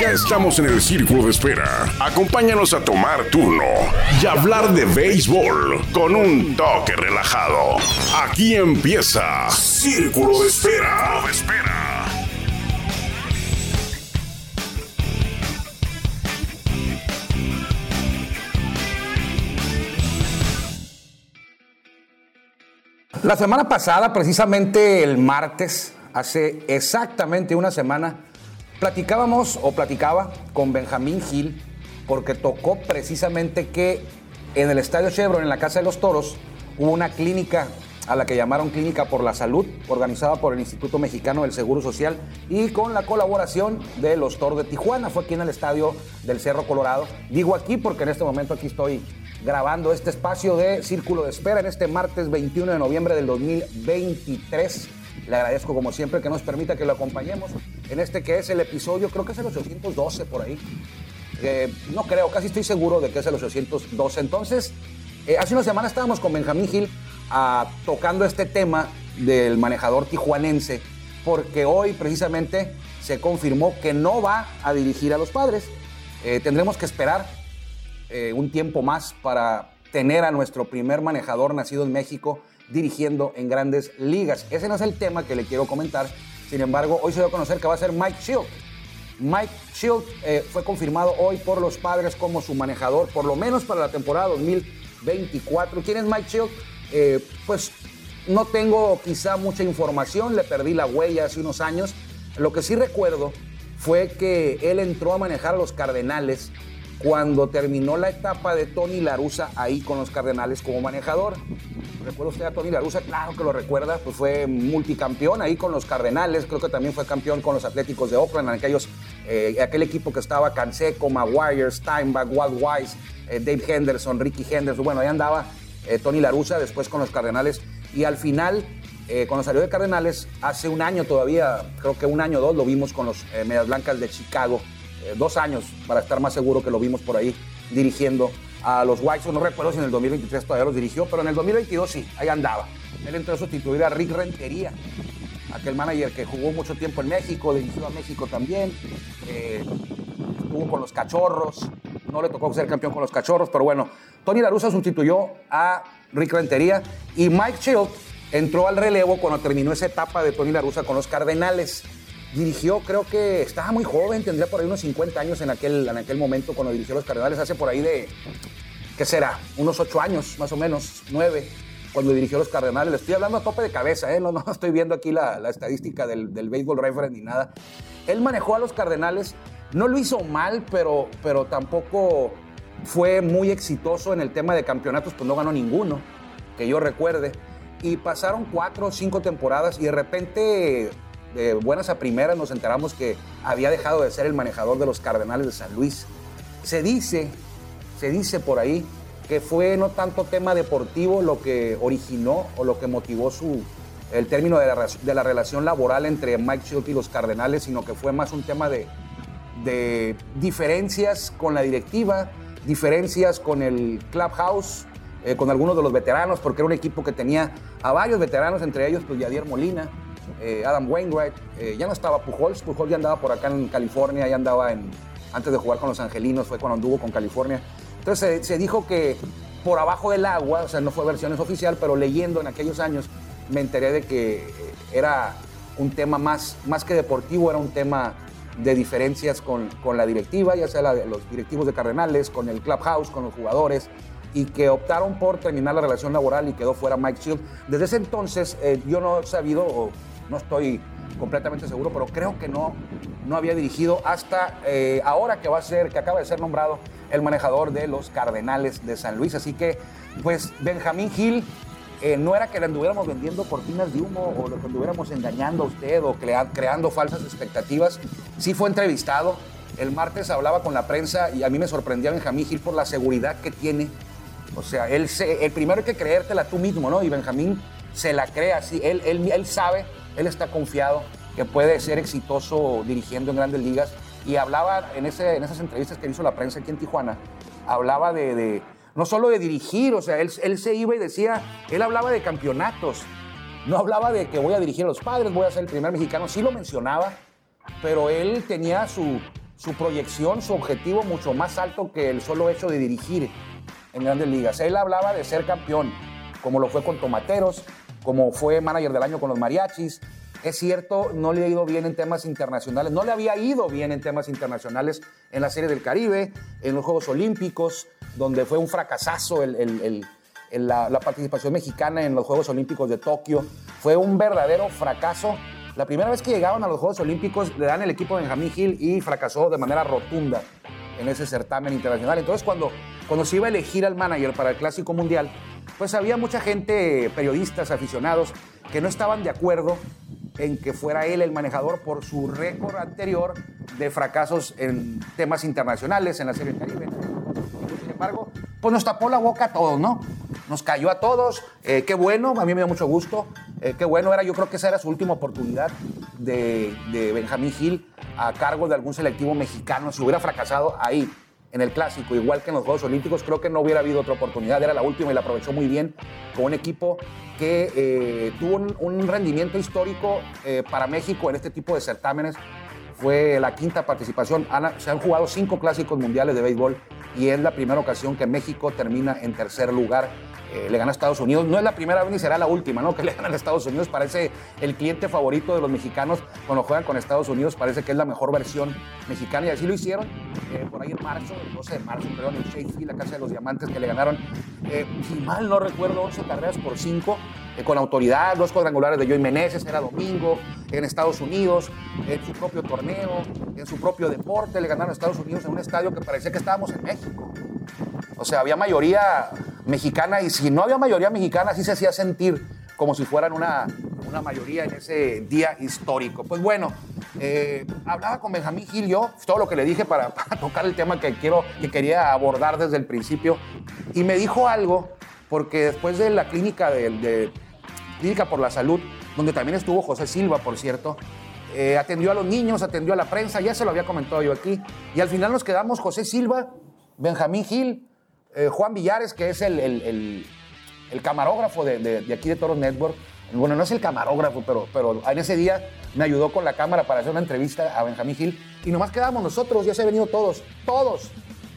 Ya estamos en el círculo de espera. Acompáñanos a tomar turno y hablar de béisbol con un toque relajado. Aquí empieza Círculo de Espera. de espera. La semana pasada, precisamente el martes, hace exactamente una semana, platicábamos o platicaba con Benjamín Gil porque tocó precisamente que en el Estadio Chevron, en la Casa de los Toros, hubo una clínica a la que llamaron Clínica por la Salud, organizada por el Instituto Mexicano del Seguro Social y con la colaboración de los Toros de Tijuana. Fue aquí en el Estadio del Cerro Colorado. Digo aquí porque en este momento aquí estoy grabando este espacio de Círculo de Espera en este martes 21 de noviembre del 2023. Le agradezco como siempre que nos permita que lo acompañemos en este que es el episodio, creo que es el 812 por ahí. Eh, no creo, casi estoy seguro de que es el 812. Entonces, eh, hace una semana estábamos con Benjamín Gil ah, tocando este tema del manejador tijuanense, porque hoy precisamente se confirmó que no va a dirigir a los padres. Eh, tendremos que esperar un tiempo más para tener a nuestro primer manejador nacido en México dirigiendo en grandes ligas. Ese no es el tema que le quiero comentar. Sin embargo, hoy se dio a conocer que va a ser Mike Shield. Mike Shield eh, fue confirmado hoy por los padres como su manejador, por lo menos para la temporada 2024. ¿Quién es Mike Shield? Eh, pues no tengo quizá mucha información, le perdí la huella hace unos años. Lo que sí recuerdo fue que él entró a manejar a los Cardenales cuando terminó la etapa de Tony Larusa ahí con los Cardenales como manejador. ¿Recuerda usted a Tony Larusa? Claro que lo recuerda, pues fue multicampeón ahí con los Cardenales, creo que también fue campeón con los Atléticos de Oakland, aquellos, eh, aquel equipo que estaba Canseco, Maguire, Steinbach, Walt Wise, eh, Dave Henderson, Ricky Henderson, bueno, ahí andaba eh, Tony Larusa después con los Cardenales y al final, cuando salió de Cardenales, hace un año todavía, creo que un año o dos, lo vimos con los Medias Blancas de Chicago, dos años para estar más seguro que lo vimos por ahí dirigiendo a los White Sox. No recuerdo si en el 2023 todavía los dirigió, pero en el 2022 sí, ahí andaba. Él entró a sustituir a Rick Rentería, aquel manager que jugó mucho tiempo en México, dirigió a México también, eh, estuvo con los Cachorros, no le tocó ser campeón con los Cachorros, pero bueno, Tony Larusa sustituyó a Rick Rentería y Mike Shield entró al relevo cuando terminó esa etapa de Tony Larusa con los Cardenales. Dirigió, creo que estaba muy joven, tendría por ahí unos 50 años en aquel, en aquel momento cuando dirigió los Cardenales, hace por ahí de, ¿qué será? Unos 8 años, más o menos, 9, cuando dirigió los Cardenales. Le estoy hablando a tope de cabeza, ¿eh? no, no estoy viendo aquí la, la estadística del, del Baseball Reference ni nada. Él manejó a los Cardenales, no lo hizo mal, pero, pero tampoco fue muy exitoso en el tema de campeonatos, pues no ganó ninguno, que yo recuerde. Y pasaron cuatro o cinco temporadas y de repente, de buenas a primeras, nos enteramos que había dejado de ser el manejador de los Cardenales de San Luis. Se dice, se dice por ahí que fue no tanto tema deportivo lo que originó o lo que motivó su, el término de la, de la relación laboral entre Mike Shield y los Cardenales, sino que fue más un tema de, de diferencias con la directiva, diferencias con el clubhouse, eh, con algunos de los veteranos, porque era un equipo que tenía a varios veteranos, entre ellos pues Yadier Molina, eh, Adam Wainwright, eh, ya no estaba Pujols, Pujols ya andaba por acá en California, ya andaba en, antes de jugar con los Angelinos, fue cuando anduvo con California. Entonces se, se dijo que por abajo del agua, o sea, no fue versiones oficial, pero leyendo en aquellos años me enteré de que era un tema más, más que deportivo, era un tema de diferencias con, con la directiva, ya sea la los directivos de Cardenales, con el clubhouse, con los jugadores, y que optaron por terminar la relación laboral y quedó fuera Mike Shield. Desde ese entonces eh, yo no he sabido, o no estoy completamente seguro, pero creo que no, no había dirigido hasta eh, ahora que va a ser, que acaba de ser nombrado el manejador de los Cardenales de San Luis. Así que, pues, Benjamín Gil eh, no era que le anduviéramos vendiendo cortinas de humo o lo que anduviéramos engañando a usted o creando falsas expectativas. Sí fue entrevistado. El martes hablaba con la prensa y a mí me sorprendía Benjamín Gil por la seguridad que tiene. O sea, él el primero hay que creértela tú mismo, ¿no? Y Benjamín se la cree así. Él, él, él sabe, él está confiado que puede ser exitoso dirigiendo en grandes ligas. Y hablaba en, ese, en esas entrevistas que hizo la prensa aquí en Tijuana, hablaba de no solo de dirigir, o sea, él, él se iba y decía, él hablaba de campeonatos, no hablaba de que voy a dirigir a los padres, voy a ser el primer mexicano, sí lo mencionaba, pero él tenía su, su proyección, su objetivo mucho más alto que el solo hecho de dirigir en grandes ligas. Él hablaba de ser campeón, como lo fue con Tomateros, como fue manager del año con los mariachis, es cierto, no le ha ido bien en temas internacionales, no le había ido bien en temas internacionales en la Serie del Caribe, en los Juegos Olímpicos, donde fue un fracasazo la, participación mexicana en los Juegos Olímpicos de Tokio. Fue un verdadero fracaso. La primera vez que llegaron a los Juegos Olímpicos le dan el equipo de Benjamín Gil y fracasó de manera rotunda en ese certamen internacional. Entonces, cuando, cuando se iba a elegir al manager para el Clásico Mundial, pues había mucha gente, periodistas, aficionados, que no estaban de acuerdo en que fuera él el manejador por su récord anterior de fracasos en temas internacionales, en la Serie Caribe. Sin embargo, pues nos tapó la boca a todos, ¿no? Nos cayó a todos. Eh, qué bueno, a mí me dio mucho gusto. Eh, qué bueno era, yo creo que esa era su última oportunidad de, de Benjamín Gil a cargo de algún selectivo mexicano. Si hubiera fracasado ahí, en el clásico, igual que en los Juegos Olímpicos, creo que no hubiera habido otra oportunidad, era la última y la aprovechó muy bien con un equipo que eh, tuvo un, rendimiento histórico eh, para México en este tipo de certámenes. Fue la quinta participación, se han jugado cinco clásicos mundiales de béisbol y es la primera ocasión que México termina en tercer lugar eh, le gana a Estados Unidos. No es la primera vez ni será la última, ¿no? Que le ganan a Estados Unidos. Parece el cliente favorito de los mexicanos cuando juegan con Estados Unidos. Parece que es la mejor versión mexicana y así lo hicieron eh, por ahí en marzo, el 12 de marzo, perdón, en Shea la Casa de los Diamantes, que le ganaron, eh, si mal no recuerdo, 11 carreras por 5 con autoridad, dos cuadrangulares de Joey Meneses, era domingo, en Estados Unidos, en su propio torneo, en su propio deporte, le ganaron a Estados Unidos en un estadio que parecía que estábamos en México. O sea, había mayoría mexicana y si no había mayoría mexicana, sí se hacía sentir como si fueran una, una mayoría en ese día histórico. Pues bueno, eh, hablaba con Benjamín Gil yo, todo lo que le dije para, tocar el tema que, quiero, que quería abordar desde el principio, y me dijo algo, porque después de la clínica de, Clínica por la Salud, donde también estuvo José Silva, por cierto, eh, atendió a los niños, atendió a la prensa, ya se lo había comentado yo aquí, y al final nos quedamos José Silva, Benjamín Gil, eh, Juan Villares, que es el, el, camarógrafo de, de, aquí de Toros Network. Bueno, no es el camarógrafo, pero, pero en ese día me ayudó con la cámara para hacer una entrevista a Benjamín Gil. Y nomás quedamos nosotros, ya se han venido todos, todos.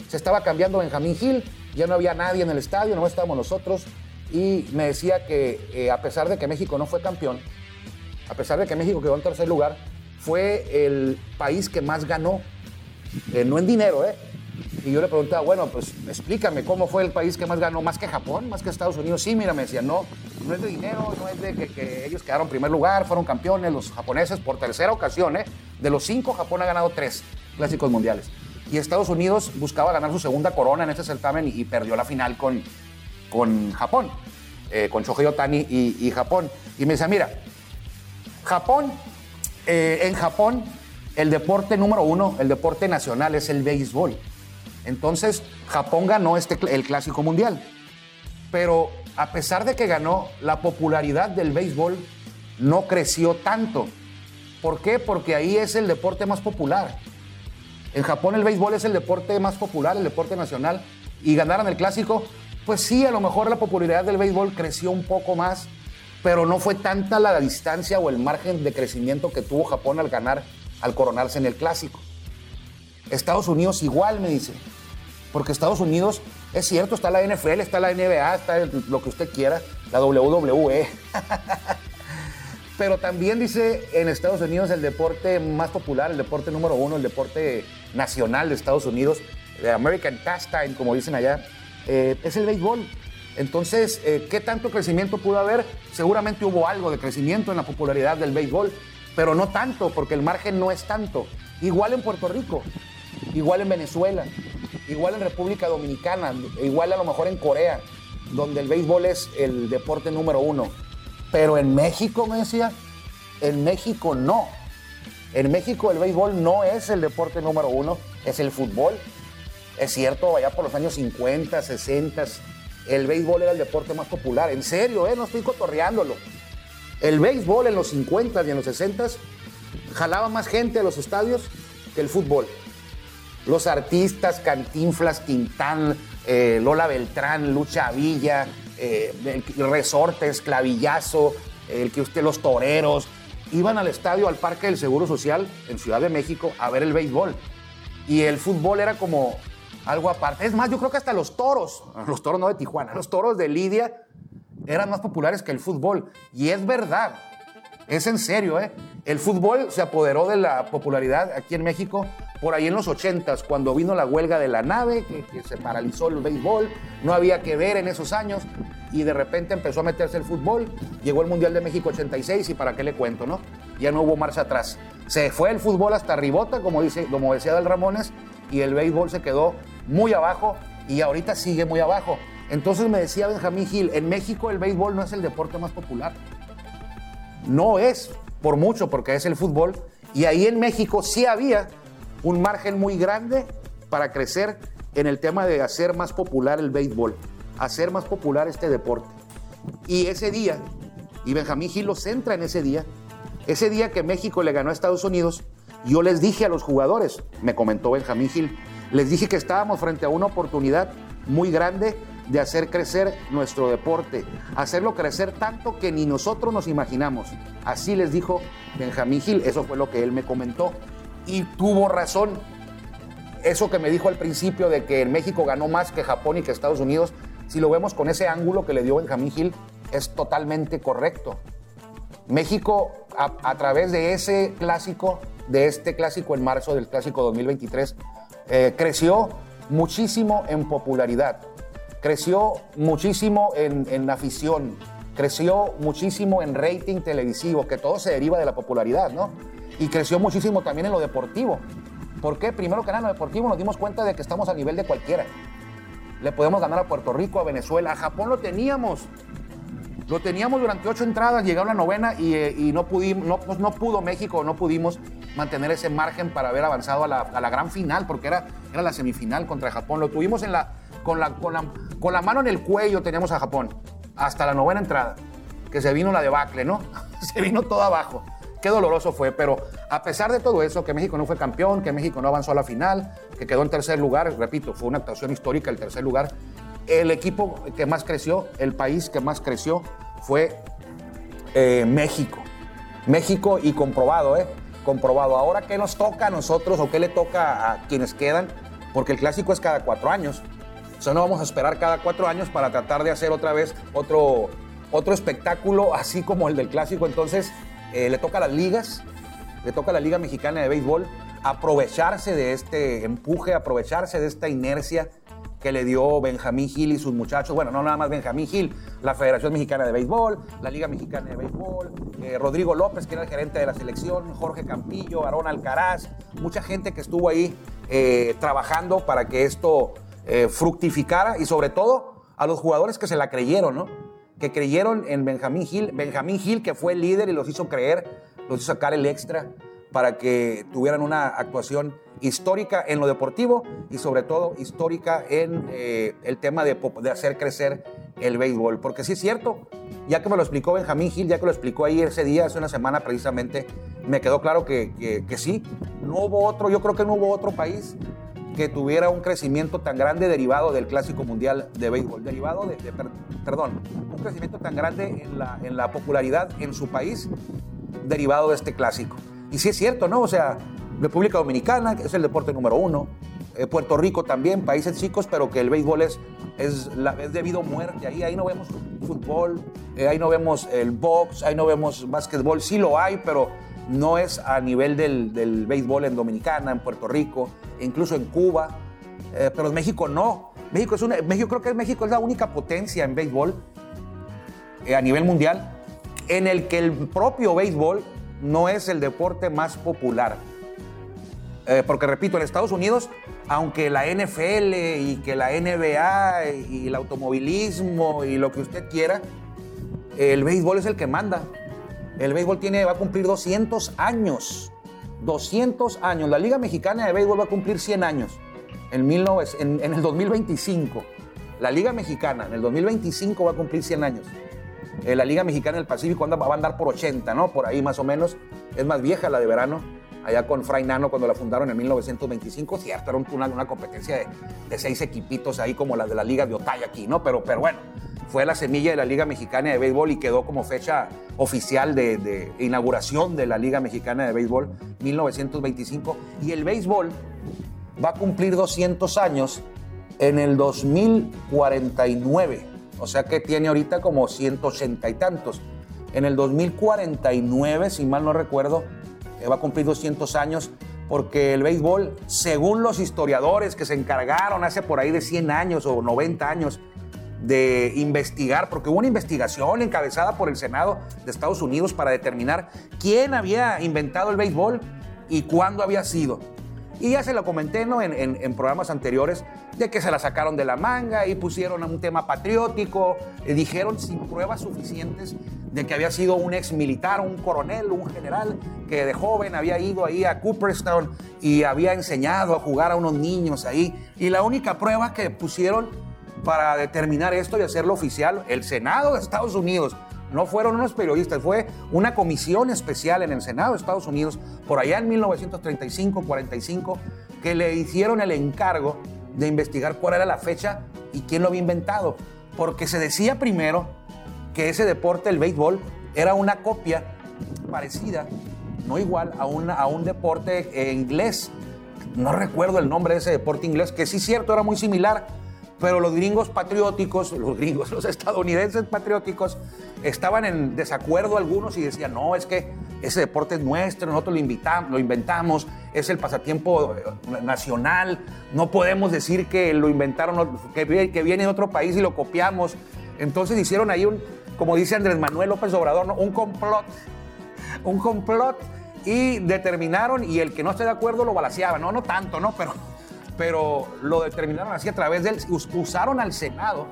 Se estaba cambiando Benjamín Gil, ya no había nadie en el estadio, nomás estábamos nosotros. Y me decía que eh, a pesar de que México no fue campeón, a pesar de que México quedó en tercer lugar, fue el país que más ganó. Eh, no en dinero, ¿eh? Y yo le preguntaba, bueno, pues explícame cómo fue el país que más ganó, más que Japón, más que Estados Unidos. Sí, mira, me decía, no, no es de dinero, no es de que, ellos quedaron en primer lugar, fueron campeones, los japoneses por tercera ocasión, ¿eh? De los cinco, Japón ha ganado tres clásicos mundiales. Y Estados Unidos buscaba ganar su segunda corona en este certamen y, perdió la final con, con Japón, eh, con Shohei Otani y, Japón. Y me decía, mira, Japón, eh, en Japón, el deporte número uno, el deporte nacional es el béisbol. Entonces, Japón ganó este, el Clásico Mundial. Pero a pesar de que ganó, la popularidad del béisbol no creció tanto. ¿Por qué? Porque ahí es el deporte más popular. En Japón el béisbol es el deporte más popular, el deporte nacional, y ganaron el clásico, pues sí, a lo mejor la popularidad del béisbol creció un poco más, pero no fue tanta la distancia o el margen de crecimiento que tuvo Japón al ganar, al coronarse en el clásico. Estados Unidos igual, me dice. Porque Estados Unidos, es cierto, está la NFL, está la NBA, está lo que usted quiera, la WWE. Pero también dice en Estados Unidos el deporte más popular, el deporte número uno, el deporte nacional de Estados Unidos, de American Pastime, como dicen allá, eh, es el béisbol. Entonces, eh, ¿qué tanto crecimiento pudo haber? Seguramente hubo algo de crecimiento en la popularidad del béisbol, pero no tanto, porque el margen no es tanto. Igual en Puerto Rico, igual en Venezuela, igual en República Dominicana, igual a lo mejor en Corea, donde el béisbol es el deporte número uno. Pero en México, me decía, en México no. En México el béisbol no es el deporte número uno, es el fútbol. Es cierto, allá por los años 50, 60, el béisbol era el deporte más popular. En serio, ¿eh? no estoy cotorreándolo. El béisbol en los 50 y en los 60 jalaba más gente a los estadios que el fútbol. Los artistas, Cantinflas, Quintán, eh, Lola Beltrán, Lucha Villa, eh, Resortes, Clavillazo, el que usted, los toreros, iban al estadio, al Parque del Seguro Social en Ciudad de México a ver el béisbol. Y el fútbol era como algo aparte. Es más, yo creo que hasta los toros, los toros no de Tijuana, los toros de Lidia eran más populares que el fútbol. Y es verdad, es en serio, ¿eh? El fútbol se apoderó de la popularidad aquí en México por ahí en los 80 cuando vino la huelga de la nave, que, que, se paralizó el béisbol, no había que ver en esos años, y de repente empezó a meterse el fútbol, llegó el Mundial de México 86 y para qué le cuento, ¿no? Ya no hubo marcha atrás. Se fue el fútbol hasta ribota, como, dice, como decía Dal Ramones, y el béisbol se quedó muy abajo y ahorita sigue muy abajo. Entonces me decía Benjamín Gil, en México el béisbol no es el deporte más popular. No es, por mucho, porque es el fútbol. Y ahí en México sí había un margen muy grande para crecer en el tema de hacer más popular el béisbol, hacer más popular este deporte. Y ese día, y Benjamín Gil lo centra en ese día, ese día que México le ganó a Estados Unidos, yo les dije a los jugadores, me comentó Benjamín Gil, les dije que estábamos frente a una oportunidad muy grande de hacer crecer nuestro deporte, hacerlo crecer tanto que ni nosotros nos imaginamos. Así les dijo Benjamín Gil, eso fue lo que él me comentó. Y tuvo razón. Eso que me dijo al principio de que México ganó más que Japón y que Estados Unidos, si lo vemos con ese ángulo que le dio Benjamín Gil, es totalmente correcto. México, a, a través de ese clásico, de este clásico en marzo del clásico 2023, eh, creció muchísimo en popularidad, creció muchísimo en, en, afición, creció muchísimo en rating televisivo, que todo se deriva de la popularidad, ¿no? Y creció muchísimo también en lo deportivo. ¿Por qué? Primero que nada, en lo deportivo nos dimos cuenta de que estamos a nivel de cualquiera. Le podemos ganar a Puerto Rico, a Venezuela, a Japón lo teníamos. Lo teníamos durante ocho entradas, llegó la novena y, eh, y no, pudimos, no, pues no pudo México, no pudimos mantener ese margen para haber avanzado a la, a la, gran final, porque era, era la semifinal contra Japón. Lo tuvimos en la, con, la, con, la, con la mano en el cuello, teníamos a Japón, hasta la novena entrada, que se vino la debacle, ¿no? se vino todo abajo. Qué doloroso fue, pero a pesar de todo eso, que México no fue campeón, que México no avanzó a la final, que quedó en tercer lugar, repito, fue una actuación histórica el tercer lugar, el equipo que más creció, el país que más creció fue eh, México. México y comprobado, ¿eh? Comprobado. Ahora, ¿qué nos toca a nosotros o qué le toca a quienes quedan? Porque el clásico es cada cuatro años. O sea, no vamos a esperar cada cuatro años para tratar de hacer otra vez otro, otro espectáculo así como el del clásico. Entonces, eh, le toca a las ligas, le toca a la Liga Mexicana de Béisbol aprovecharse de este empuje, aprovecharse de esta inercia que le dio Benjamín Gil y sus muchachos. Bueno, no nada más Benjamín Gil, la Federación Mexicana de Béisbol, la Liga Mexicana de Béisbol, eh, Rodrigo López, que era el gerente de la selección, Jorge Campillo, Aarón Alcaraz, mucha gente que estuvo ahí eh, trabajando para que esto eh, fructificara y sobre todo a los jugadores que se la creyeron, ¿no? Que creyeron en Benjamín Gil. Benjamín Gil, que fue el líder y los hizo creer, los hizo sacar el extra para que tuvieran una actuación histórica en lo deportivo y sobre todo histórica en eh, el tema de, hacer crecer el béisbol. Porque sí es cierto, ya que me lo explicó Benjamín Gil, ya que lo explicó ahí ese día, hace una semana precisamente, me quedó claro que sí, no hubo otro, yo creo que no hubo otro país que tuviera un crecimiento tan grande derivado del Clásico Mundial de Béisbol, derivado de, de perdón, un crecimiento tan grande en la, en la popularidad en su país derivado de este clásico. Y sí es cierto, ¿no? O sea, República Dominicana, es el deporte número uno, eh, Puerto Rico también, países chicos, pero que el béisbol es, es, la, es debido muerte. Ahí, ahí no vemos fútbol, eh, ahí no vemos el box, ahí no vemos básquetbol, sí lo hay, pero no es a nivel del, del béisbol en Dominicana, en Puerto Rico, incluso en Cuba, eh, pero en México no. México es una, México creo que México es la única potencia en béisbol a nivel mundial en el que el propio béisbol no es el deporte más popular. Eh, porque repito, en Estados Unidos, aunque la NFL y que la NBA y el automovilismo y lo que usted quiera, el béisbol es el que manda. El béisbol tiene, va a cumplir 200 años. 200 años. La Liga Mexicana de Béisbol va a cumplir 100 años en, en, el 2025. La Liga Mexicana en el 2025 va a cumplir 100 años. Eh, la Liga Mexicana del Pacífico anda, va a andar por 80, ¿no? Por ahí más o menos. Es más vieja la de verano. Allá con Fray Nano cuando la fundaron en 1925, cierto, era una, una competencia de, seis equipitos ahí como la de la Liga de Otay aquí, ¿no? Pero, pero bueno, fue la semilla de la Liga Mexicana de Béisbol y quedó como fecha oficial de, inauguración de la Liga Mexicana de Béisbol 1925. Y el béisbol va a cumplir 200 años en el 2049. O sea que tiene ahorita como 180 y tantos. En el 2049, si mal no recuerdo, eh, va a cumplir 200 años porque el béisbol, según los historiadores que se encargaron hace por ahí de 100 años o 90 años de investigar, porque hubo una investigación encabezada por el Senado de Estados Unidos para determinar quién había inventado el béisbol y cuándo había sido. Y ya se lo comenté ¿no? en, programas anteriores de que se la sacaron de la manga y pusieron un tema patriótico, y dijeron sin pruebas suficientes de que había sido un ex militar, un coronel, un general que de joven había ido ahí a Cooperstown y había enseñado a jugar a unos niños ahí. Y la única prueba que pusieron para determinar esto y hacerlo oficial, el Senado de Estados Unidos, no fueron unos periodistas, fue una comisión especial en el Senado de Estados Unidos, por allá en 1935-45, que le hicieron el encargo de investigar cuál era la fecha y quién lo había inventado. Porque se decía primero que ese deporte, el béisbol, era una copia parecida, no igual, a, a un deporte inglés. No recuerdo el nombre de ese deporte inglés, que sí cierto, era muy similar, pero los gringos patrióticos, los gringos, los estadounidenses patrióticos, estaban en desacuerdo algunos y decían, no, es que ese deporte es nuestro, nosotros lo, invitamos, lo inventamos, es el pasatiempo eh, nacional, no podemos decir que lo inventaron, que, viene de otro país y lo copiamos. Entonces hicieron ahí un, como dice Andrés Manuel López Obrador, un complot, un complot y determinaron y el que no esté de acuerdo lo balaseaba, no, no tanto, ¿no? Pero pero lo determinaron así a través del... Usaron al Senado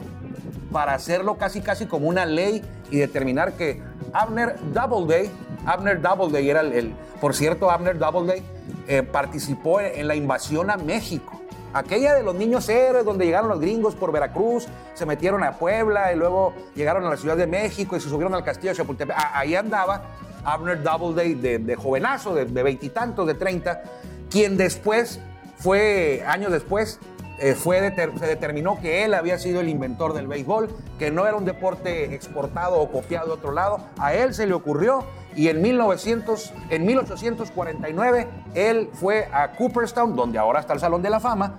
para hacerlo casi casi como una ley y determinar que Abner Doubleday, Abner Doubleday era el, por cierto, Abner Doubleday eh, participó en la invasión a México. Aquella de los niños héroes, donde llegaron los gringos por Veracruz, se metieron a Puebla y luego llegaron a la Ciudad de México y se subieron al castillo de Chapultepec. Ahí andaba Abner Doubleday de, de jovenazo, de veintitantos, de treinta, quien después fue años después, eh, fue se determinó que él había sido el inventor del béisbol, que no era un deporte exportado o copiado de otro lado. A él se le ocurrió y en, 1900, en 1849 él fue a Cooperstown, donde ahora está el Salón de la Fama,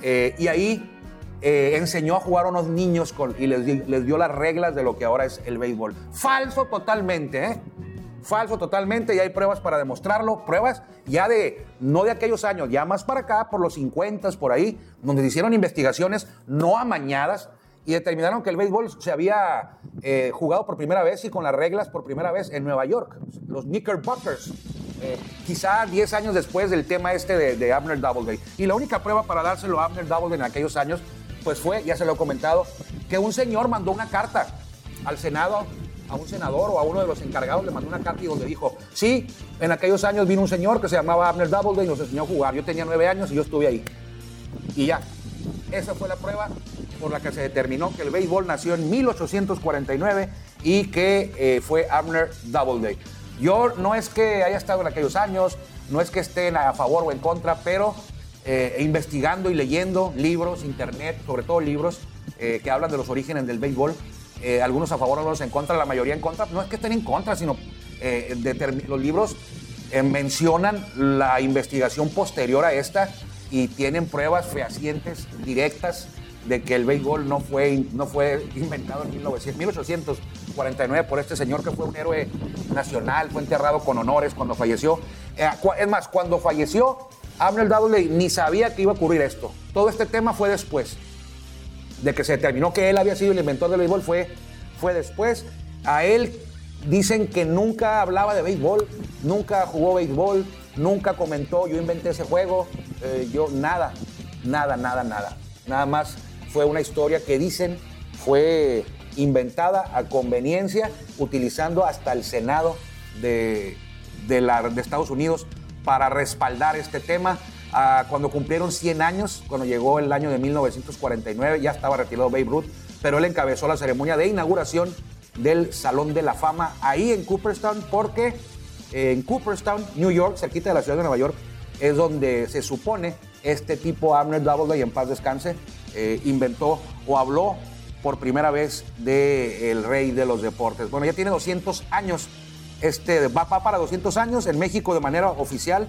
eh, y ahí eh, enseñó a jugar a unos niños con, y les, les dio las reglas de lo que ahora es el béisbol. Falso totalmente, ¿eh? Falso totalmente y hay pruebas para demostrarlo, pruebas ya de, no de aquellos años, ya más para acá, por los 50, por ahí, donde hicieron investigaciones no amañadas y determinaron que el béisbol se había eh, jugado por primera vez y con las reglas por primera vez en Nueva York, los Knickerbockers. Eh, quizá 10 años después del tema este de, Abner Doubleday. Y la única prueba para dárselo a Abner Doubleday en aquellos años, pues fue, ya se lo he comentado, que un señor mandó una carta al Senado a un senador o a uno de los encargados le mandó una carta y donde dijo, sí, en aquellos años vino un señor que se llamaba Abner Doubleday y nos enseñó a jugar. Yo tenía nueve años y yo estuve ahí. Y ya, esa fue la prueba por la que se determinó que el béisbol nació en 1849 y que eh, fue Abner Doubleday. Yo no es que haya estado en aquellos años, no es que estén a favor o en contra, pero eh, investigando y leyendo libros, internet, sobre todo libros eh, que hablan de los orígenes del béisbol, eh, algunos a favor, otros en contra, la mayoría en contra. No es que estén en contra, sino eh, los libros eh, mencionan la investigación posterior a esta y tienen pruebas fehacientes, directas, de que el béisbol no fue, no fue inventado en 1849 por este señor que fue un héroe nacional, fue enterrado con honores cuando falleció. es más, cuando falleció, Abner Dudley ni sabía que iba a ocurrir esto. Todo este tema fue después de que se determinó que él había sido el inventor del béisbol fue, fue después. A él dicen que nunca hablaba de béisbol, nunca jugó béisbol, nunca comentó, yo inventé ese juego, eh, yo nada, nada, nada, nada. Nada más fue una historia que dicen fue inventada a conveniencia, utilizando hasta el Senado de, de, Estados Unidos para respaldar este tema. Cuando cumplieron 100 años, cuando llegó el año de 1949, ya estaba retirado Babe Ruth, pero él encabezó la ceremonia de inauguración del Salón de la Fama ahí en Cooperstown, porque eh, en Cooperstown, New York, cerquita de la ciudad de Nueva York, es donde se supone este tipo, Abner Doubleday, en paz descanse, eh, inventó o habló por primera vez del rey de los deportes. Bueno, ya tiene 200 años, este, va, para 200 años en México de manera oficial.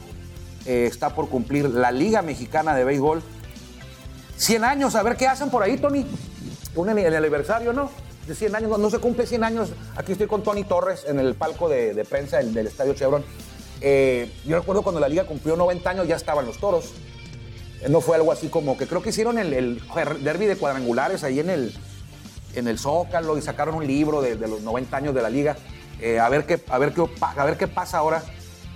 Eh, está por cumplir la Liga Mexicana de Béisbol. 100 años, a ver qué hacen por ahí, Tony. Un el aniversario, ¿no? De 100 años, no, se cumple 100 años. Aquí estoy con Tony Torres en el palco de, prensa del, Estadio Chevron. Eh, yo recuerdo cuando la liga cumplió 90 años, ya estaban los toros. No fue algo así como que creo que hicieron el, el derby de cuadrangulares ahí en el, en el Zócalo y sacaron un libro de, los 90 años de la liga. Eh, a, ver qué, a, ver qué, a ver qué pasa ahora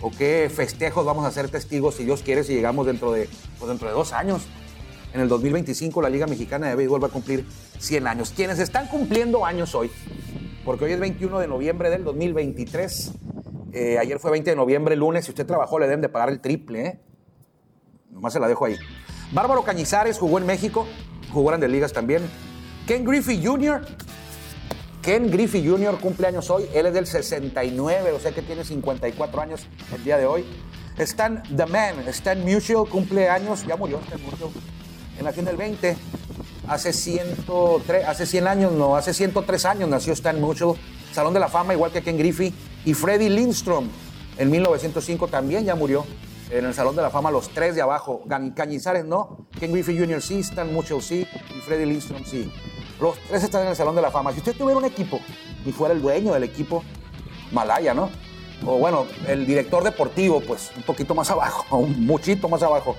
o qué festejos vamos a ser testigos, si Dios quiere, si llegamos dentro de, pues dentro de dos años. En el 2025 la Liga Mexicana de Béisbol va a cumplir 100 años. Quienes están cumpliendo años hoy, porque hoy es 21 de noviembre del 2023, eh, ayer fue 20 de noviembre, lunes, si usted trabajó le deben de pagar el triple, ¿eh? Nomás se la dejo ahí. Bárbaro Cañizares jugó en México, jugó Grandes Ligas también. Ken Griffey Jr. Ken Griffey Jr. cumpleaños hoy. Él es del 69, o sea que tiene 54 años el día de hoy. Stan The Man, Stan Musial, cumpleaños, ya murió Stan Musial. En la fin del 20, hace, 103, hace 100 años, no, hace 103 años nació Stan Musial. Salón de la Fama, igual que Ken Griffey. Y Freddie Lindstrom, en 1905 también ya murió en el Salón de la Fama los tres de abajo. Cañizares no, Ken Griffey Jr. sí, Stan Musial sí y Freddie Lindstrom sí. Los tres están en el Salón de la Fama. Si usted tuviera un equipo y fuera el dueño del equipo, Malaya, ¿no? O bueno, el director deportivo, pues un poquito más abajo, un muchito más abajo.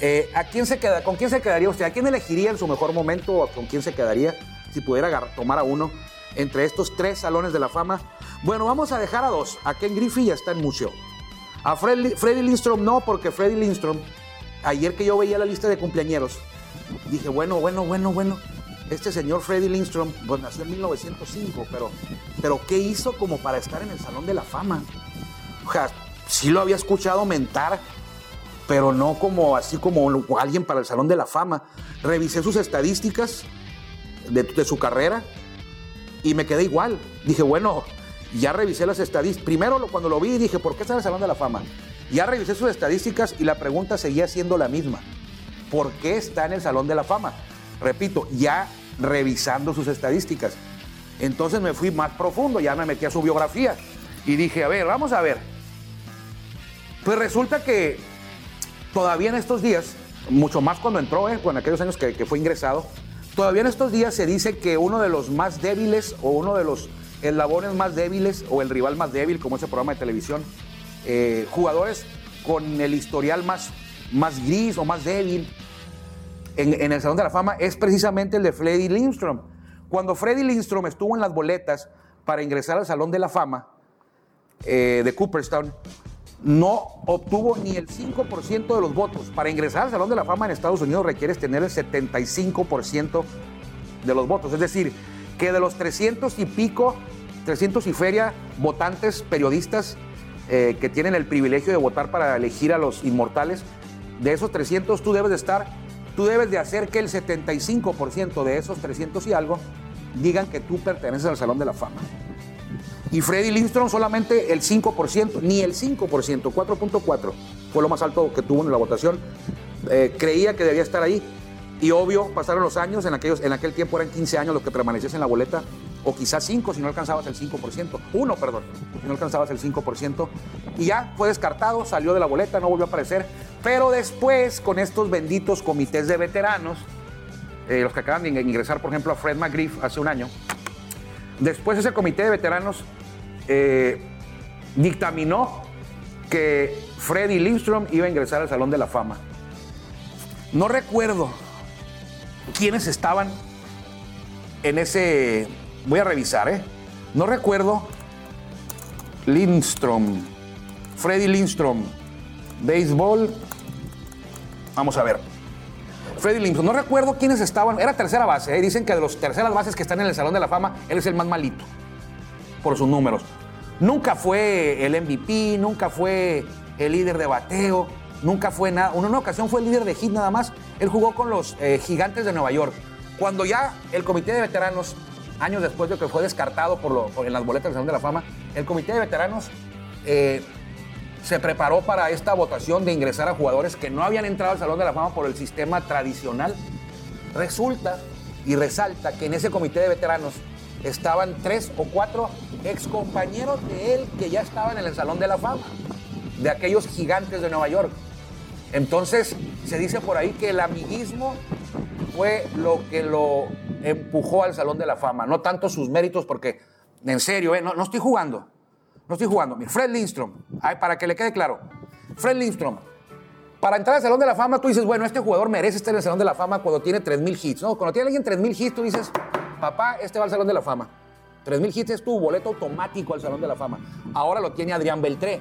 Eh, ¿a quién se queda, ¿Con quién se quedaría usted? ¿A quién elegiría en su mejor momento o con quién se quedaría si pudiera tomar a uno entre estos tres salones de la fama? Bueno, vamos a dejar a dos, a Ken Griffey y a Stan Musial. A Freddy, Lindstrom no, porque Freddy Lindstrom, ayer que yo veía la lista de cumpleañeros, dije, bueno, bueno, bueno, bueno, este señor Freddy Lindstrom, pues nació en 1905, pero, pero ¿qué hizo como para estar en el Salón de la Fama? O sea, sí lo había escuchado mentar, pero no como así como alguien para el Salón de la Fama. Revisé sus estadísticas de, de su carrera y me quedé igual. Dije, bueno, ya revisé las estadísticas. Primero, cuando lo vi, dije, ¿por qué está en el Salón de la Fama? Ya revisé sus estadísticas y la pregunta seguía siendo la misma. ¿Por qué está en el Salón de la Fama? Repito, ya revisando sus estadísticas. Entonces me fui más profundo, ya me metí a su biografía y dije, a ver, vamos a ver. Pues resulta que todavía en estos días, mucho más cuando entró, eh, con aquellos años que, fue ingresado, todavía en estos días se dice que uno de los más débiles o uno de los eslabones más débiles o el rival más débil, como ese programa de televisión, eh, jugadores con el historial más, más gris o más débil en, el Salón de la Fama es precisamente el de Freddy Lindstrom. Cuando Freddy Lindstrom estuvo en las boletas para ingresar al Salón de la Fama eh, de Cooperstown, no obtuvo ni el 5% de los votos. Para ingresar al Salón de la Fama en Estados Unidos requieres tener el 75% de los votos. Es decir, que de los 300 y pico, 300 y feria votantes, periodistas eh, que tienen el privilegio de votar para elegir a los inmortales, de esos 300 tú debes de estar, tú debes de hacer que el 75% de esos 300 y algo digan que tú perteneces al Salón de la Fama. Y Freddy Lindstrom solamente el 5%, ni el 5%, 4.4 fue lo más alto que tuvo en la votación. Eh, creía que debía estar ahí y obvio, pasaron los años, en, en aquel tiempo eran 15 años los que permanecías en la boleta, o quizás 5 si no alcanzabas el 5%, uno, perdón, si no alcanzabas el 5%, y ya fue descartado, salió de la boleta, no volvió a aparecer, pero después con estos benditos comités de veteranos, eh, los que acaban de ingresar, por ejemplo, a Fred McGriff hace un año, después ese comité de veteranos eh, dictaminó que Freddy Lindstrom iba a ingresar al Salón de la Fama. No recuerdo quiénes estaban en ese. Voy a revisar, ¿eh? No recuerdo Lindstrom. Freddy Lindstrom. Béisbol. Vamos a ver. Freddy Lindstrom. No recuerdo quiénes estaban. Era tercera base. ¿eh? Dicen que de los terceras bases que están en el Salón de la Fama, él es el más malito. Por sus números. Nunca fue el MVP, nunca fue el líder de bateo, nunca fue nada. En una ocasión fue el líder de hit nada más. Él jugó con los eh, gigantes de Nueva York. Cuando ya el comité de veteranos, años después de que fue descartado por lo- en las boletas del Salón de la Fama, el comité de veteranos eh, se preparó para esta votación de ingresar a jugadores que no habían entrado al Salón de la Fama por el sistema tradicional. Resulta y resalta que en ese comité de veteranos estaban tres o cuatro excompañeros de él que ya estaban en el Salón de la Fama, de aquellos gigantes de Nueva York. Entonces, se dice por ahí que el amiguismo fue lo que lo empujó al Salón de la Fama, no tanto sus méritos, porque, en serio, eh, no, no estoy jugando, no estoy jugando. Mira, Fred Lindstrom, para que le quede claro, Fred Lindstrom, para entrar al Salón de la Fama, tú dices, bueno, este jugador merece estar en el Salón de la Fama cuando tiene 3.000 hits, ¿no? Cuando tiene alguien 3.000 hits, tú dices, papá, este va al Salón de la Fama. 3.000 hits es tu boleto automático al Salón de la Fama. Ahora lo tiene Adrián Beltré.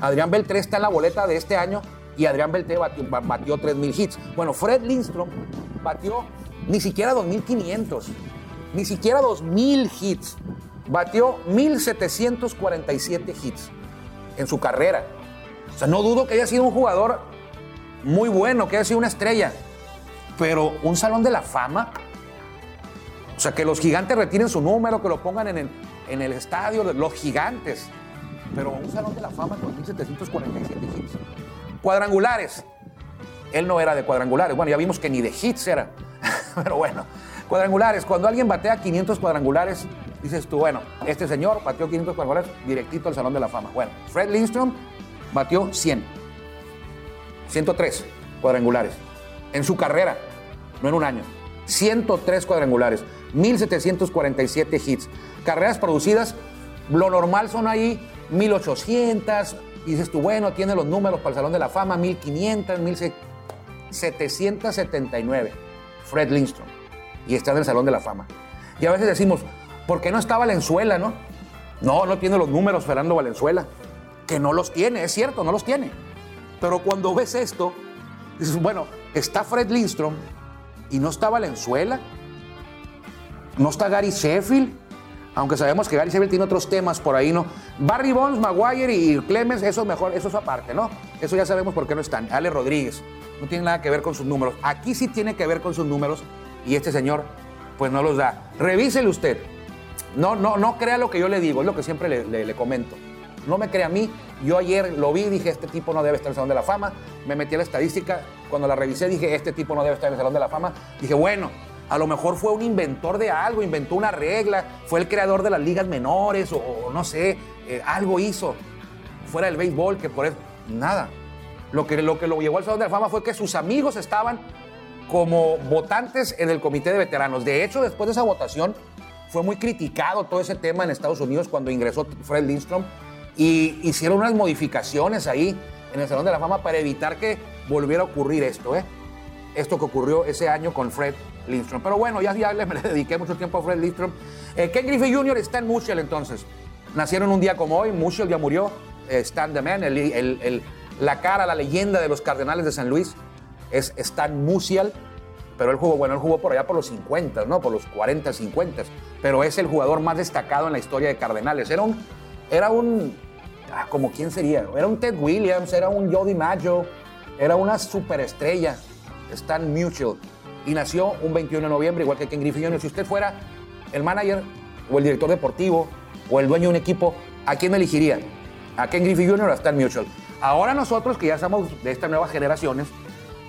Adrián Beltré está en la boleta de este año y Adrián Beltré batió, ba- batió 3.000 hits. Bueno, Fred Lindstrom batió ni siquiera 2.500, ni siquiera 2.000 hits. Batió 1.747 hits en su carrera. O sea, no dudo que haya sido un jugador muy bueno, que haya sido una estrella. Pero un salón de la fama. O sea, que los gigantes retiren su número, que lo pongan en el, en el estadio, los gigantes. Pero un salón de la fama con 1747 hits. Cuadrangulares. Él no era de cuadrangulares. Bueno, ya vimos que ni de hits era. Pero bueno, cuadrangulares. Cuando alguien batea 500 cuadrangulares, dices tú, bueno, este señor batió 500 cuadrangulares directito al Salón de la Fama. Bueno, Fred Lindstrom batió 100. 103 cuadrangulares. En su carrera, no en un año. 103 cuadrangulares, 1747 hits. Carreras producidas, lo normal son ahí 1800. Y dices tú, bueno, tiene los números para el Salón de la Fama, 1500, 1779. Fred Lindstrom. Y está en el Salón de la Fama. Y a veces decimos, ¿por qué no está Valenzuela, no? No, no tiene los números Fernando Valenzuela. Que no los tiene, es cierto, no los tiene. Pero cuando ves esto, dices, bueno, está Fred Lindstrom y no está Valenzuela, no está Gary Sheffield, aunque sabemos que Gary Sheffield tiene otros temas por ahí, ¿no? Barry Bonds, Maguire y Clemens, eso es mejor, eso es aparte, ¿no? Eso ya sabemos por qué no están. Ale Rodríguez, no tiene nada que ver con sus números. Aquí sí tiene que ver con sus números y este señor, pues no los da. Revísele usted. No, no, no crea lo que yo le digo, es lo que siempre le- le comento. No me crea a mí. Yo ayer lo vi, dije, este tipo no debe estar en el Salón de la Fama. Me metí a la estadística. Cuando la revisé, dije, este tipo no debe estar en el Salón de la Fama. Dije, bueno, a lo mejor fue un inventor de algo, inventó una regla, fue el creador de las ligas menores o, no sé, eh, algo hizo fuera del béisbol que por eso, nada. Lo que, lo que lo llevó al Salón de la Fama fue que sus amigos estaban como votantes en el comité de veteranos. De hecho, después de esa votación, fue muy criticado todo ese tema en Estados Unidos cuando ingresó Fred Lindstrom y hicieron unas modificaciones ahí en el Salón de la Fama para evitar que volviera a ocurrir esto, ¿eh? Esto que ocurrió ese año con Fred Lindstrom. Pero bueno, ya, ya le, me dediqué mucho tiempo a Fred Lindstrom. Eh, Ken Griffey Jr. está en Mushel entonces. Nacieron un día como hoy, Mushel ya murió. Eh, Stan the Man, el- el- el- la cara, la leyenda de los Cardenales de San Luis, es Stan Musial. Pero él jugó, bueno, él jugó por allá por los 50, ¿no? Por los 40, 50. Pero es el jugador más destacado en la historia de Cardenales. Era un, era un, ah, como quién sería, era un Ted Williams, era un Jody Maggio, era una superestrella, Stan Musial. Y nació un 21 de noviembre, igual que Ken Griffey Jr. Si usted fuera el manager o el director deportivo o el dueño de un equipo, ¿a quién elegiría? ¿A Ken Griffey Jr. o a Stan Musial? Ahora nosotros, que ya somos de estas nuevas generaciones,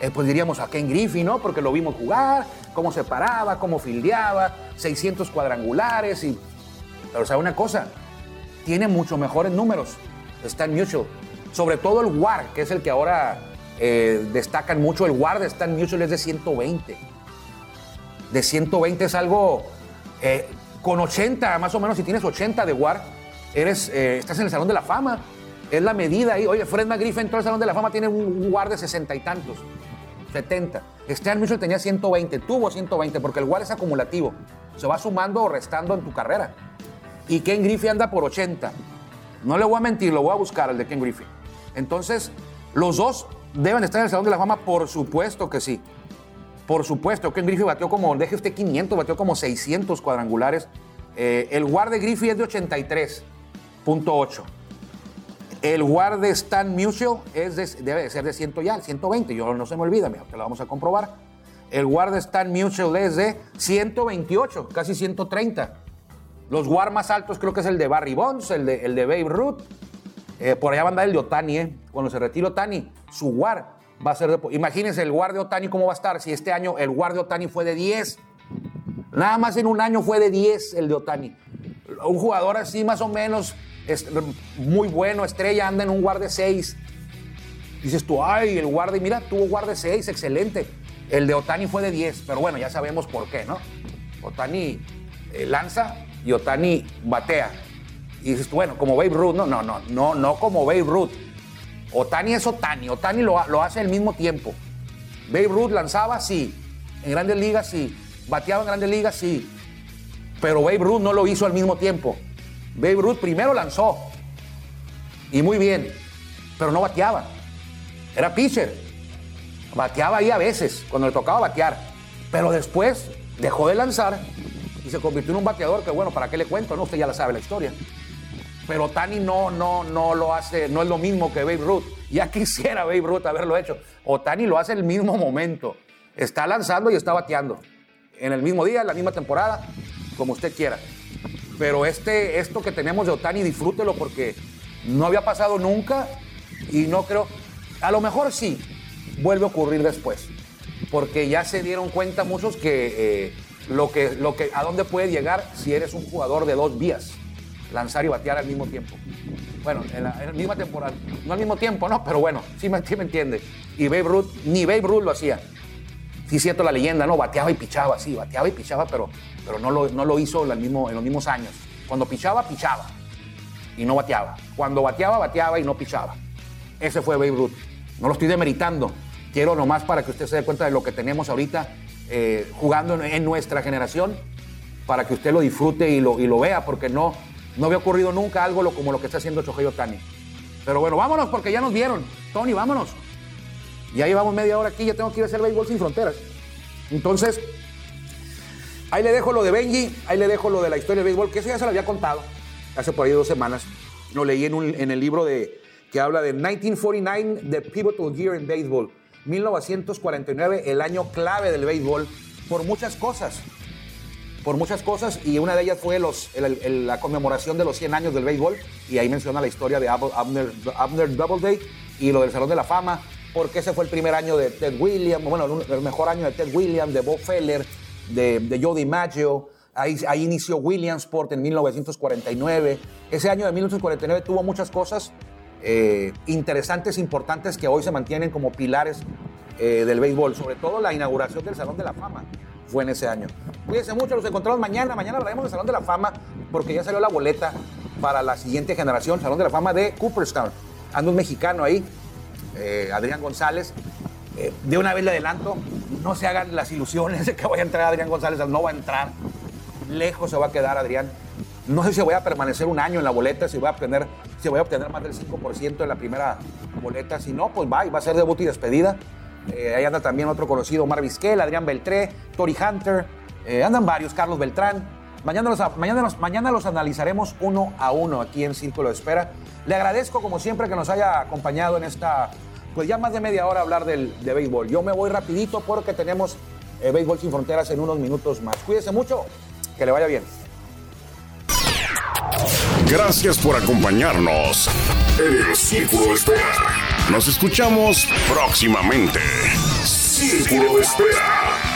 eh, pues diríamos a Ken Griffey, ¿no? Porque lo vimos jugar, cómo se paraba, cómo fildeaba, 600 cuadrangulares y... Pero sabe una cosa, tiene mucho mejores números Stan Musial. Sobre todo el WAR, que es el que ahora eh, destacan mucho. El WAR de Stan Musial es de 120. De 120 es algo... eh, con 80, más o menos, si tienes 80 de WAR, eres, eh, estás en el Salón de la Fama. Es la medida ahí. Oye, Fred McGriff entró al Salón de la Fama, tiene un, un WAR de 60 y tantos. 70. Stan Musial tenía 120, tuvo 120, porque el WAR es acumulativo. Se va sumando o restando en tu carrera. Y Ken Griffey anda por 80. No le voy a mentir, lo voy a buscar, el de Ken Griffey. Entonces, los dos deben estar en el Salón de la Fama, por supuesto que sí. Por supuesto, Ken Griffey batió como, deje usted 500, batió como 600 cuadrangulares. Eh, el guard de Griffey es de 83.8. El guard de Stan Musial es debe ser de 100 ya, 120. Yo no se me olvida, mira, te lo vamos a comprobar. El guard de Stan Musial es de 128, casi 130. Los guard más altos creo que es el de Barry Bonds, el de, el de Babe Ruth. Eh, por allá va a andar el de Otani, ¿eh? Cuando se retire Otani, su guard va a ser de... Imagínense el guard de Otani cómo va a estar si este año el guard de Otani fue de 10. Nada más en un año fue de 10 el de Otani. Un jugador así más o menos muy bueno, estrella, anda en un guard de 6. Dices tú, ay, el guard de, mira, tuvo guard de 6, excelente. El de Otani fue de 10, pero bueno, ya sabemos por qué, ¿no? Otani eh, lanza y Otani batea. Y dices tú, bueno, como Babe Ruth, no, no, no, no, no como Babe Ruth. Otani es Otani, Otani lo, lo hace al mismo tiempo. Babe Ruth lanzaba, sí. En grandes ligas, sí. Bateaba en grandes ligas, sí. Pero Babe Ruth no lo hizo al mismo tiempo. Babe Ruth primero lanzó. Y muy bien. Pero no bateaba. Era pitcher. Bateaba ahí a veces, cuando le tocaba batear. Pero después dejó de lanzar y se convirtió en un bateador que, bueno, ¿para qué le cuento? No, usted ya la sabe la historia. Pero Tani no, no, no lo hace, no es lo mismo que Babe Ruth. Ya quisiera Babe Ruth haberlo hecho. O Tani lo hace el mismo momento. Está lanzando y está bateando. En el mismo día, en la misma temporada, como usted quiera. Pero este, esto que tenemos de Otani, disfrútelo porque no había pasado nunca y no creo. A lo mejor sí, vuelve a ocurrir después. Porque ya se dieron cuenta muchos que, eh, lo que, lo que a dónde puede llegar si eres un jugador de dos vías. Lanzar y batear al mismo tiempo. Bueno, en la, misma temporada. No al mismo tiempo, no, pero bueno, sí me, entiende. Y Babe Ruth, ni Babe Ruth lo hacía. Sí, cierto la leyenda, ¿no? Bateaba y pichaba, sí, bateaba y pichaba, pero, pero no, lo, no lo hizo en, en los mismos años. Cuando pichaba, pichaba y no bateaba. Cuando bateaba, bateaba y no pichaba. Ese fue Babe Ruth. No lo estoy demeritando. Quiero nomás para que usted se dé cuenta de lo que tenemos ahorita eh, jugando en, nuestra generación, para que usted lo disfrute y lo, y lo vea, porque no, no había ocurrido nunca algo como lo que está haciendo Chojeyo Tani. Pero bueno, vámonos porque ya nos vieron. Tony, vámonos. Ya llevamos media hora aquí, ya tengo que ir a hacer béisbol sin fronteras. Entonces, ahí le dejo lo de Benji, ahí le dejo lo de la historia del béisbol, que eso ya se lo había contado hace por ahí dos semanas. Lo leí en, el libro de, que habla de 1949, The Pivotal Year in Baseball. 1949, el año clave del béisbol, por muchas cosas. Por muchas cosas, y una de ellas fue la conmemoración de los 100 años del béisbol, y ahí menciona la historia de Abner, Abner Doubleday y lo del Salón de la Fama, porque ese fue el primer año de Ted Williams, bueno, el mejor año de Ted Williams, de Bob Feller, de, de Joe DiMaggio. Ahí, ahí inició Williamsport en 1949. Ese año de 1949 tuvo muchas cosas eh, interesantes, importantes, que hoy se mantienen como pilares eh, del béisbol. Sobre todo la inauguración del Salón de la Fama fue en ese año. Cuídense mucho, los encontramos mañana. Mañana hablaremos del Salón de la Fama porque ya salió la boleta para la siguiente generación, Salón de la Fama de Cooperstown. Anda un mexicano ahí, eh, Adrián González. Eh, de una vez le adelanto, no se hagan las ilusiones de que vaya a entrar Adrián González, no va a entrar. Lejos se va a quedar Adrián. No sé si voy a permanecer un año en la boleta, si voy a obtener, si voy a obtener más del 5% en la primera boleta. Si no, pues va, y va a ser debut y despedida. Eh, ahí anda también otro conocido, Omar Vizquel, Adrián Beltré, Tori Hunter. andan varios, Carlos Beltrán. Mañana los, mañana, mañana los analizaremos uno a uno aquí en Círculo de Espera. Le agradezco, como siempre, que nos haya acompañado en esta, pues ya más de media hora hablar del, de béisbol. Yo me voy rapidito porque tenemos eh, Béisbol Sin Fronteras en unos minutos más. Cuídese mucho, que le vaya bien. Gracias por acompañarnos en Círculo de Espera. Nos escuchamos próximamente. Espera.